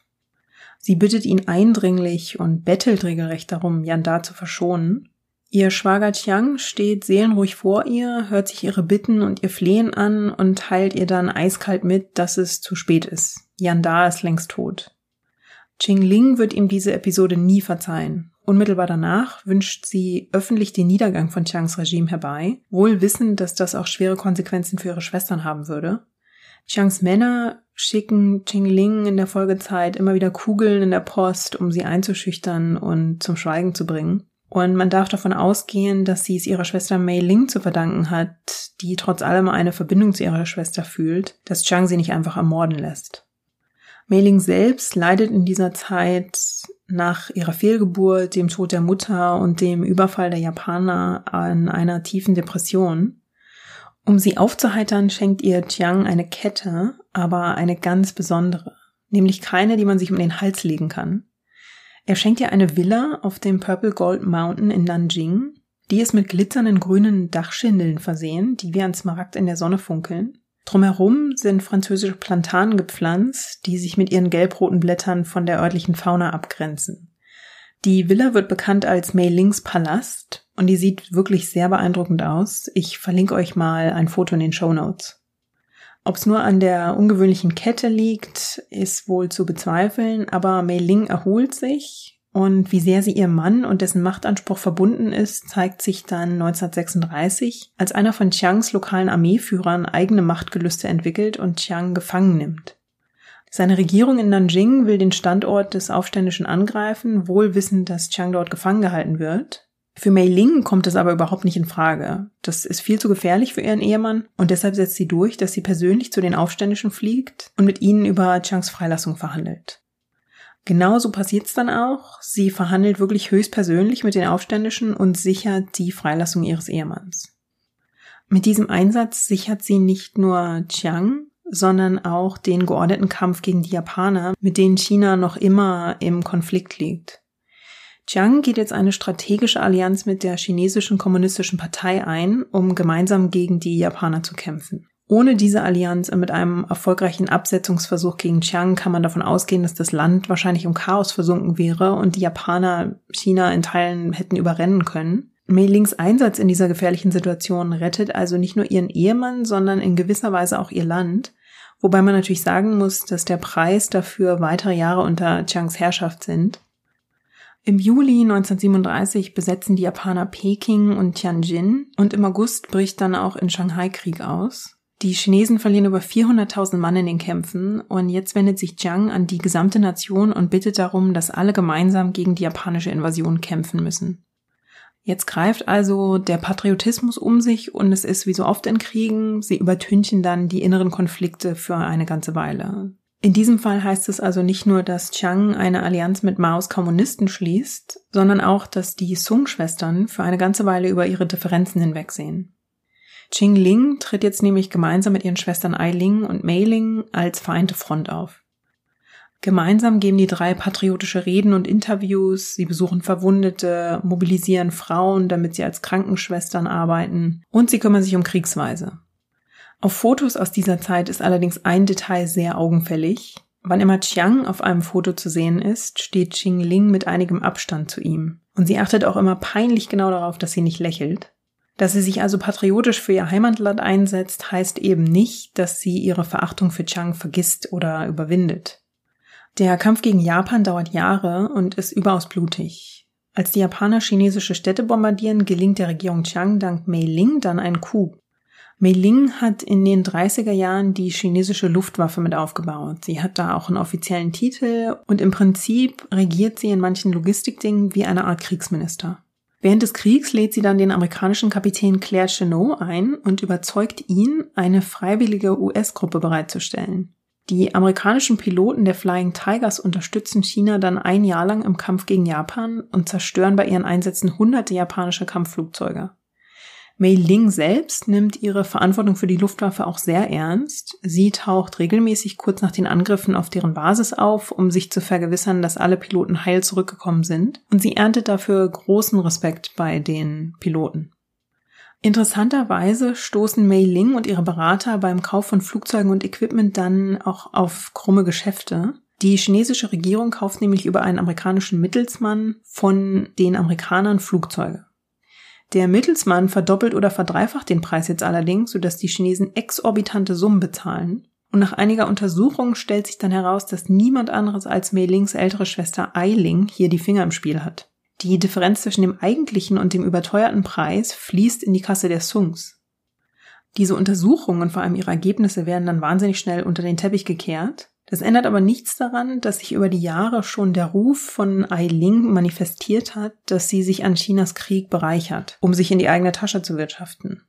Sie bittet ihn eindringlich und bettelt regelrecht darum, Yanda zu verschonen. Ihr Schwager Chiang steht seelenruhig vor ihr, hört sich ihre Bitten und ihr Flehen an und teilt ihr dann eiskalt mit, dass es zu spät ist. Yanda ist längst tot. Ching Ling wird ihm diese Episode nie verzeihen. Unmittelbar danach wünscht sie öffentlich den Niedergang von Chiangs Regime herbei, wohl wissend, dass das auch schwere Konsequenzen für ihre Schwestern haben würde. Chiangs Männer schicken Ling in der Folgezeit immer wieder Kugeln in der Post, um sie einzuschüchtern und zum Schweigen zu bringen. Und man darf davon ausgehen, dass sie es ihrer Schwester Mei Ling zu verdanken hat, die trotz allem eine Verbindung zu ihrer Schwester fühlt, dass Chiang sie nicht einfach ermorden lässt. Mei Ling selbst leidet in dieser Zeit nach ihrer Fehlgeburt, dem Tod der Mutter und dem Überfall der Japaner an einer tiefen Depression. Um sie aufzuheitern, schenkt ihr Jiang eine Kette, aber eine ganz besondere, nämlich keine, die man sich um den Hals legen kann. Er schenkt ihr eine Villa auf dem Purple Gold Mountain in Nanjing. Die ist mit glitzernden grünen Dachschindeln versehen, die wie ein Smaragd in der Sonne funkeln. Drumherum sind französische Plantanen gepflanzt, die sich mit ihren gelbroten Blättern von der örtlichen Fauna abgrenzen. Die Villa wird bekannt als Mei Lings Palast und die sieht wirklich sehr beeindruckend aus. Ich verlinke euch mal ein Foto in den Show Notes. Ob es nur an der ungewöhnlichen Kette liegt, ist wohl zu bezweifeln, aber Mei Ling erholt sich und wie sehr sie ihrem Mann und dessen Machtanspruch verbunden ist, zeigt sich dann 1936, als einer von Chiangs lokalen Armeeführern eigene Machtgelüste entwickelt und Chiang gefangen nimmt. Seine Regierung in Nanjing will den Standort des Aufständischen angreifen, wohl wissend, dass Chiang dort gefangen gehalten wird. Für Mei Ling kommt es aber überhaupt nicht in Frage. Das ist viel zu gefährlich für ihren Ehemann und deshalb setzt sie durch, dass sie persönlich zu den Aufständischen fliegt und mit ihnen über Chiangs Freilassung verhandelt. Genauso passiert's dann auch. Sie verhandelt wirklich höchstpersönlich mit den Aufständischen und sichert die Freilassung ihres Ehemanns. Mit diesem Einsatz sichert sie nicht nur Chiang, sondern auch den geordneten Kampf gegen die Japaner, mit denen China noch immer im Konflikt liegt. Chiang geht jetzt eine strategische Allianz mit der chinesischen kommunistischen Partei ein, um gemeinsam gegen die Japaner zu kämpfen. Ohne diese Allianz und mit einem erfolgreichen Absetzungsversuch gegen Chiang kann man davon ausgehen, dass das Land wahrscheinlich im Chaos versunken wäre und die Japaner China in Teilen hätten überrennen können. Mei Lings Einsatz in dieser gefährlichen Situation rettet also nicht nur ihren Ehemann, sondern in gewisser Weise auch ihr Land Wobei man natürlich sagen muss, dass der Preis dafür weitere Jahre unter Chiangs Herrschaft sind. Im Juli 1937 besetzen die Japaner Peking und Tianjin und im August bricht dann auch in Shanghai Krieg aus. Die Chinesen verlieren über 400.000 Mann in den Kämpfen und jetzt wendet sich Jiang an die gesamte Nation und bittet darum, dass alle gemeinsam gegen die japanische Invasion kämpfen müssen. Jetzt greift also der Patriotismus um sich und es ist wie so oft in Kriegen, sie übertünchen dann die inneren Konflikte für eine ganze Weile. In diesem Fall heißt es also nicht nur, dass Chiang eine Allianz mit Maos Kommunisten schließt, sondern auch, dass die Sung-Schwestern für eine ganze Weile über ihre Differenzen hinwegsehen. Qing Ling tritt jetzt nämlich gemeinsam mit ihren Schwestern Ai Ling und Mei Ling als vereinte Front auf. Gemeinsam geben die drei patriotische Reden und Interviews, sie besuchen Verwundete, mobilisieren Frauen, damit sie als Krankenschwestern arbeiten und sie kümmern sich um Kriegsweise. Auf Fotos aus dieser Zeit ist allerdings ein Detail sehr augenfällig. Wann immer Chiang auf einem Foto zu sehen ist, steht Xing Ling mit einigem Abstand zu ihm. Und sie achtet auch immer peinlich genau darauf, dass sie nicht lächelt. Dass sie sich also patriotisch für ihr Heimatland einsetzt, heißt eben nicht, dass sie ihre Verachtung für Chiang vergisst oder überwindet. Der Kampf gegen Japan dauert Jahre und ist überaus blutig. Als die Japaner chinesische Städte bombardieren, gelingt der Regierung Chiang dank Mei Ling dann ein Coup. Mei Ling hat in den 30er Jahren die chinesische Luftwaffe mit aufgebaut. Sie hat da auch einen offiziellen Titel und im Prinzip regiert sie in manchen Logistikdingen wie eine Art Kriegsminister. Während des Kriegs lädt sie dann den amerikanischen Kapitän Claire Chenot ein und überzeugt ihn, eine freiwillige US-Gruppe bereitzustellen. Die amerikanischen Piloten der Flying Tigers unterstützen China dann ein Jahr lang im Kampf gegen Japan und zerstören bei ihren Einsätzen hunderte japanische Kampfflugzeuge. Mei Ling selbst nimmt ihre Verantwortung für die Luftwaffe auch sehr ernst. Sie taucht regelmäßig kurz nach den Angriffen auf deren Basis auf, um sich zu vergewissern, dass alle Piloten heil zurückgekommen sind. Und sie erntet dafür großen Respekt bei den Piloten. Interessanterweise stoßen Mei Ling und ihre Berater beim Kauf von Flugzeugen und Equipment dann auch auf krumme Geschäfte. Die chinesische Regierung kauft nämlich über einen amerikanischen Mittelsmann von den Amerikanern Flugzeuge. Der Mittelsmann verdoppelt oder verdreifacht den Preis jetzt allerdings, sodass die Chinesen exorbitante Summen bezahlen. Und nach einiger Untersuchung stellt sich dann heraus, dass niemand anderes als Mei Lings ältere Schwester Ai Ling hier die Finger im Spiel hat. Die Differenz zwischen dem eigentlichen und dem überteuerten Preis fließt in die Kasse der Sungs. Diese Untersuchungen und vor allem ihre Ergebnisse werden dann wahnsinnig schnell unter den Teppich gekehrt. Das ändert aber nichts daran, dass sich über die Jahre schon der Ruf von Ai Ling manifestiert hat, dass sie sich an Chinas Krieg bereichert, um sich in die eigene Tasche zu wirtschaften.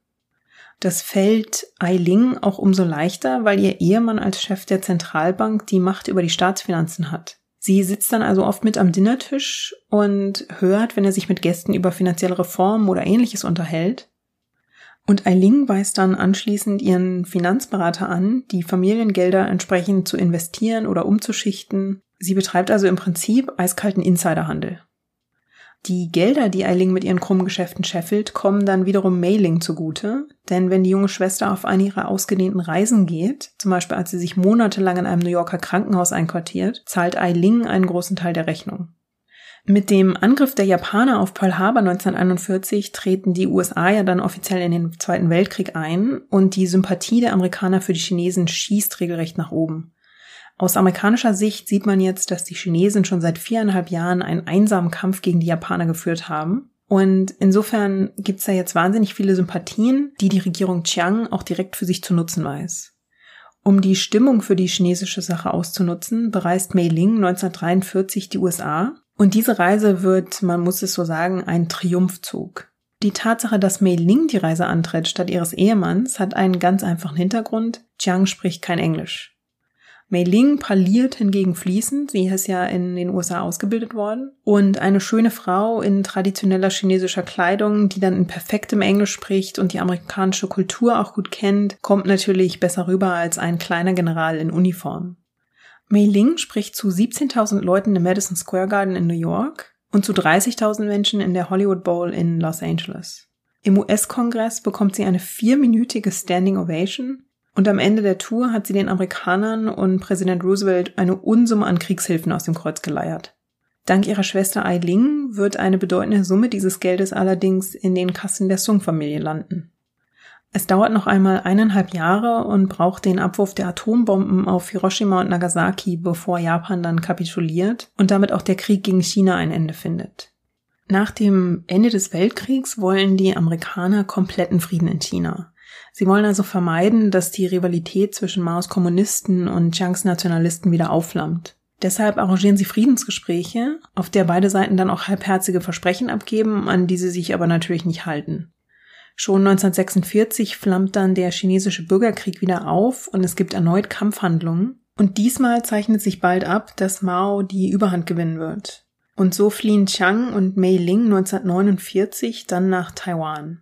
Das fällt Ai Ling auch umso leichter, weil ihr Ehemann als Chef der Zentralbank die Macht über die Staatsfinanzen hat. Sie sitzt dann also oft mit am Dinnertisch und hört, wenn er sich mit Gästen über finanzielle Reformen oder ähnliches unterhält. Und Eiling weist dann anschließend ihren Finanzberater an, die Familiengelder entsprechend zu investieren oder umzuschichten. Sie betreibt also im Prinzip eiskalten Insiderhandel. Die Gelder, die Eiling mit ihren krummen Geschäften scheffelt, kommen dann wiederum Mailing zugute, denn wenn die junge Schwester auf eine ihrer ausgedehnten Reisen geht, zum Beispiel als sie sich monatelang in einem New Yorker Krankenhaus einquartiert, zahlt Eiling einen großen Teil der Rechnung. Mit dem Angriff der Japaner auf Pearl Harbor 1941 treten die USA ja dann offiziell in den Zweiten Weltkrieg ein und die Sympathie der Amerikaner für die Chinesen schießt regelrecht nach oben. Aus amerikanischer Sicht sieht man jetzt, dass die Chinesen schon seit viereinhalb Jahren einen einsamen Kampf gegen die Japaner geführt haben. Und insofern gibt's da jetzt wahnsinnig viele Sympathien, die die Regierung Chiang auch direkt für sich zu nutzen weiß. Um die Stimmung für die chinesische Sache auszunutzen, bereist Mei Ling 1943 die USA. Und diese Reise wird, man muss es so sagen, ein Triumphzug. Die Tatsache, dass Mei Ling die Reise antritt statt ihres Ehemanns, hat einen ganz einfachen Hintergrund. Chiang spricht kein Englisch. Mei Ling parliert hingegen fließend, sie ist ja in den USA ausgebildet worden. Und eine schöne Frau in traditioneller chinesischer Kleidung, die dann in perfektem Englisch spricht und die amerikanische Kultur auch gut kennt, kommt natürlich besser rüber als ein kleiner General in Uniform. Mei Ling spricht zu 17.000 Leuten im Madison Square Garden in New York und zu 30.000 Menschen in der Hollywood Bowl in Los Angeles. Im US-Kongress bekommt sie eine vierminütige Standing Ovation und am Ende der Tour hat sie den Amerikanern und Präsident Roosevelt eine Unsumme an Kriegshilfen aus dem Kreuz geleiert. Dank ihrer Schwester Eiling wird eine bedeutende Summe dieses Geldes allerdings in den Kassen der Sung-Familie landen. Es dauert noch einmal eineinhalb Jahre und braucht den Abwurf der Atombomben auf Hiroshima und Nagasaki, bevor Japan dann kapituliert und damit auch der Krieg gegen China ein Ende findet. Nach dem Ende des Weltkriegs wollen die Amerikaner kompletten Frieden in China. Sie wollen also vermeiden, dass die Rivalität zwischen Maos Kommunisten und Chiangs Nationalisten wieder aufflammt. Deshalb arrangieren sie Friedensgespräche, auf der beide Seiten dann auch halbherzige Versprechen abgeben, an die sie sich aber natürlich nicht halten. Schon 1946 flammt dann der chinesische Bürgerkrieg wieder auf und es gibt erneut Kampfhandlungen. Und diesmal zeichnet sich bald ab, dass Mao die Überhand gewinnen wird. Und so fliehen Chiang und Mei Ling 1949 dann nach Taiwan.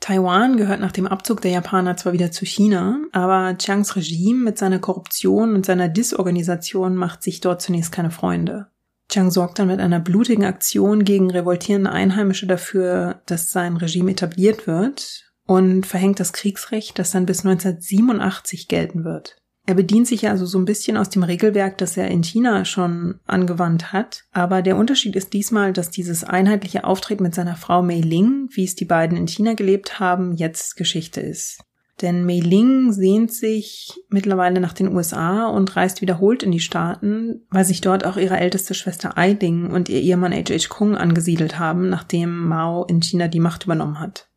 Taiwan gehört nach dem Abzug der Japaner zwar wieder zu China, aber Chiangs Regime mit seiner Korruption und seiner Disorganisation macht sich dort zunächst keine Freunde. Chiang sorgt dann mit einer blutigen Aktion gegen revoltierende Einheimische dafür, dass sein Regime etabliert wird und verhängt das Kriegsrecht, das dann bis 1987 gelten wird. Er bedient sich also so ein bisschen aus dem Regelwerk, das er in China schon angewandt hat. Aber der Unterschied ist diesmal, dass dieses einheitliche Auftreten mit seiner Frau Mei Ling, wie es die beiden in China gelebt haben, jetzt Geschichte ist. Denn Mei Ling sehnt sich mittlerweile nach den USA und reist wiederholt in die Staaten, weil sich dort auch ihre älteste Schwester Ai Ling und ihr Ehemann H.H. Kung angesiedelt haben, nachdem Mao in China die Macht übernommen hat.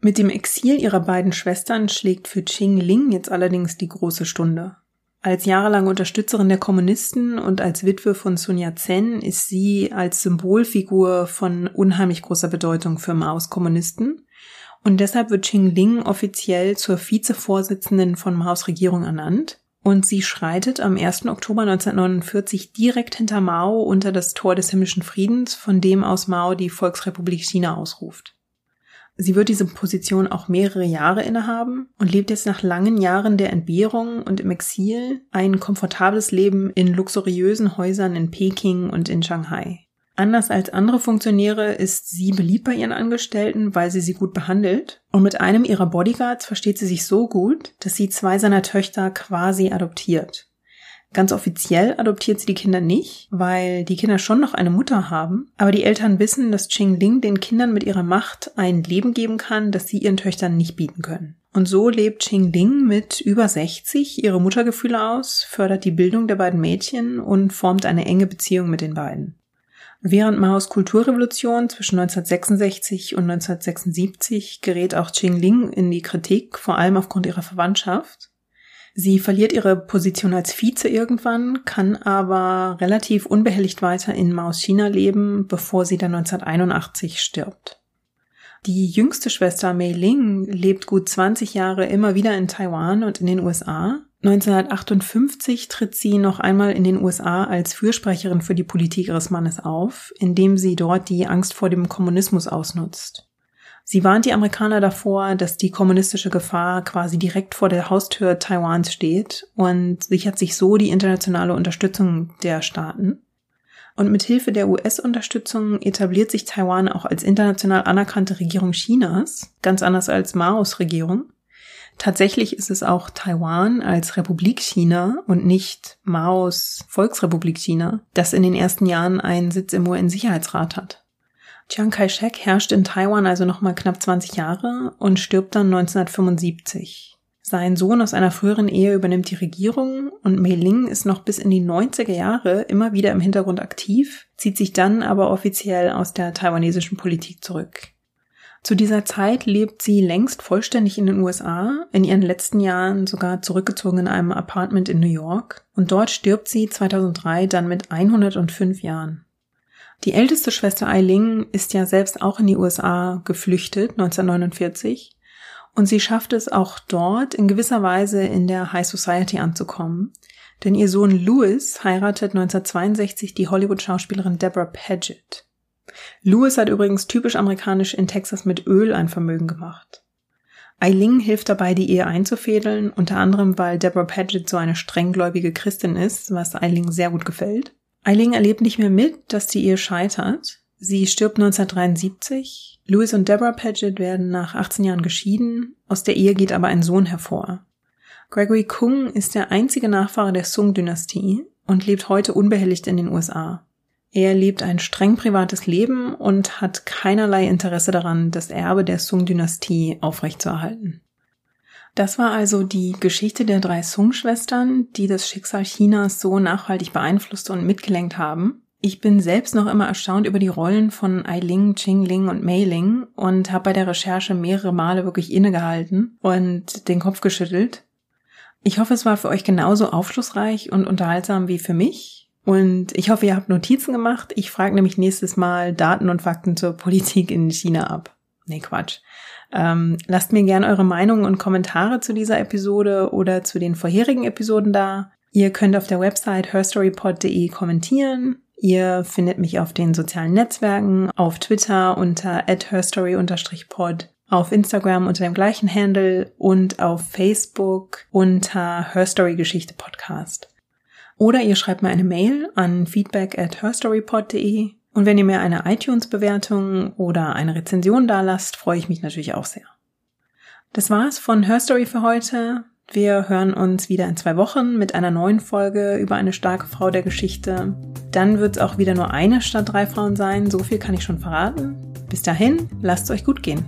Mit dem Exil ihrer beiden Schwestern schlägt für Qing Ling jetzt allerdings die große Stunde. Als jahrelange Unterstützerin der Kommunisten und als Witwe von Sun Yat-sen ist sie als Symbolfigur von unheimlich großer Bedeutung für Maos Kommunisten. Und deshalb wird Qing Ling offiziell zur Vizevorsitzenden von Maos Regierung ernannt. Und sie schreitet am 1. Oktober 1949 direkt hinter Mao unter das Tor des himmlischen Friedens, von dem aus Mao die Volksrepublik China ausruft. Sie wird diese Position auch mehrere Jahre innehaben und lebt jetzt nach langen Jahren der Entbehrung und im Exil ein komfortables Leben in luxuriösen Häusern in Peking und in Shanghai. Anders als andere Funktionäre ist sie beliebt bei ihren Angestellten, weil sie sie gut behandelt. Und mit einem ihrer Bodyguards versteht sie sich so gut, dass sie zwei seiner Töchter quasi adoptiert. Ganz offiziell adoptiert sie die Kinder nicht, weil die Kinder schon noch eine Mutter haben, aber die Eltern wissen, dass Ching Ling den Kindern mit ihrer Macht ein Leben geben kann, das sie ihren Töchtern nicht bieten können. Und so lebt Ching Ling mit über 60 ihre Muttergefühle aus, fördert die Bildung der beiden Mädchen und formt eine enge Beziehung mit den beiden. Während Maos Kulturrevolution zwischen 1966 und 1976 gerät auch Ching Ling in die Kritik, vor allem aufgrund ihrer Verwandtschaft. Sie verliert ihre Position als Vize irgendwann, kann aber relativ unbehelligt weiter in Maos China leben, bevor sie dann 1981 stirbt. Die jüngste Schwester Mei Ling lebt gut 20 Jahre immer wieder in Taiwan und in den USA 1958 tritt sie noch einmal in den USA als Fürsprecherin für die Politik ihres Mannes auf, indem sie dort die Angst vor dem Kommunismus ausnutzt. Sie warnt die Amerikaner davor, dass die kommunistische Gefahr quasi direkt vor der Haustür Taiwans steht und sichert sich so die internationale Unterstützung der Staaten. Und mit Hilfe der US-Unterstützung etabliert sich Taiwan auch als international anerkannte Regierung Chinas, ganz anders als Maos Regierung. Tatsächlich ist es auch Taiwan als Republik China und nicht Maos Volksrepublik China, das in den ersten Jahren einen Sitz im UN-Sicherheitsrat hat. Chiang Kai-shek herrscht in Taiwan also nochmal knapp 20 Jahre und stirbt dann 1975. Sein Sohn aus einer früheren Ehe übernimmt die Regierung und Mei Ling ist noch bis in die 90er Jahre immer wieder im Hintergrund aktiv, zieht sich dann aber offiziell aus der taiwanesischen Politik zurück. Zu dieser Zeit lebt sie längst vollständig in den USA, in ihren letzten Jahren sogar zurückgezogen in einem Apartment in New York und dort stirbt sie 2003 dann mit 105 Jahren. Die älteste Schwester Eiling ist ja selbst auch in die USA geflüchtet 1949 und sie schafft es auch dort in gewisser Weise in der High Society anzukommen, denn ihr Sohn Louis heiratet 1962 die Hollywood-Schauspielerin Deborah Paget. Lewis hat übrigens typisch amerikanisch in Texas mit Öl ein Vermögen gemacht. Eiling hilft dabei, die Ehe einzufädeln, unter anderem, weil Deborah Paget so eine strenggläubige Christin ist, was Eiling sehr gut gefällt. Eiling erlebt nicht mehr mit, dass die Ehe scheitert. Sie stirbt 1973. Louis und Deborah Paget werden nach 18 Jahren geschieden. Aus der Ehe geht aber ein Sohn hervor. Gregory Kung ist der einzige Nachfahre der Sung-Dynastie und lebt heute unbehelligt in den USA. Er lebt ein streng privates Leben und hat keinerlei Interesse daran, das Erbe der Sung-Dynastie aufrechtzuerhalten. Das war also die Geschichte der drei Sung-Schwestern, die das Schicksal Chinas so nachhaltig beeinflusst und mitgelenkt haben. Ich bin selbst noch immer erstaunt über die Rollen von Ailing, Qingling und Meiling und habe bei der Recherche mehrere Male wirklich innegehalten und den Kopf geschüttelt. Ich hoffe, es war für euch genauso aufschlussreich und unterhaltsam wie für mich und ich hoffe, ihr habt Notizen gemacht. Ich frage nämlich nächstes Mal Daten und Fakten zur Politik in China ab. Nee, Quatsch. Ähm, lasst mir gerne eure Meinungen und Kommentare zu dieser Episode oder zu den vorherigen Episoden da. Ihr könnt auf der Website herstorypod.de kommentieren. Ihr findet mich auf den sozialen Netzwerken, auf Twitter unter herstory-pod, auf Instagram unter dem gleichen Handle und auf Facebook unter Herstory Podcast. Oder ihr schreibt mir eine Mail an feedback at herstorypod.de und wenn ihr mir eine iTunes-Bewertung oder eine Rezension da lasst, freue ich mich natürlich auch sehr. Das war's von Herstory für heute. Wir hören uns wieder in zwei Wochen mit einer neuen Folge über eine starke Frau der Geschichte. Dann wird es auch wieder nur eine statt drei Frauen sein, so viel kann ich schon verraten. Bis dahin, lasst es euch gut gehen.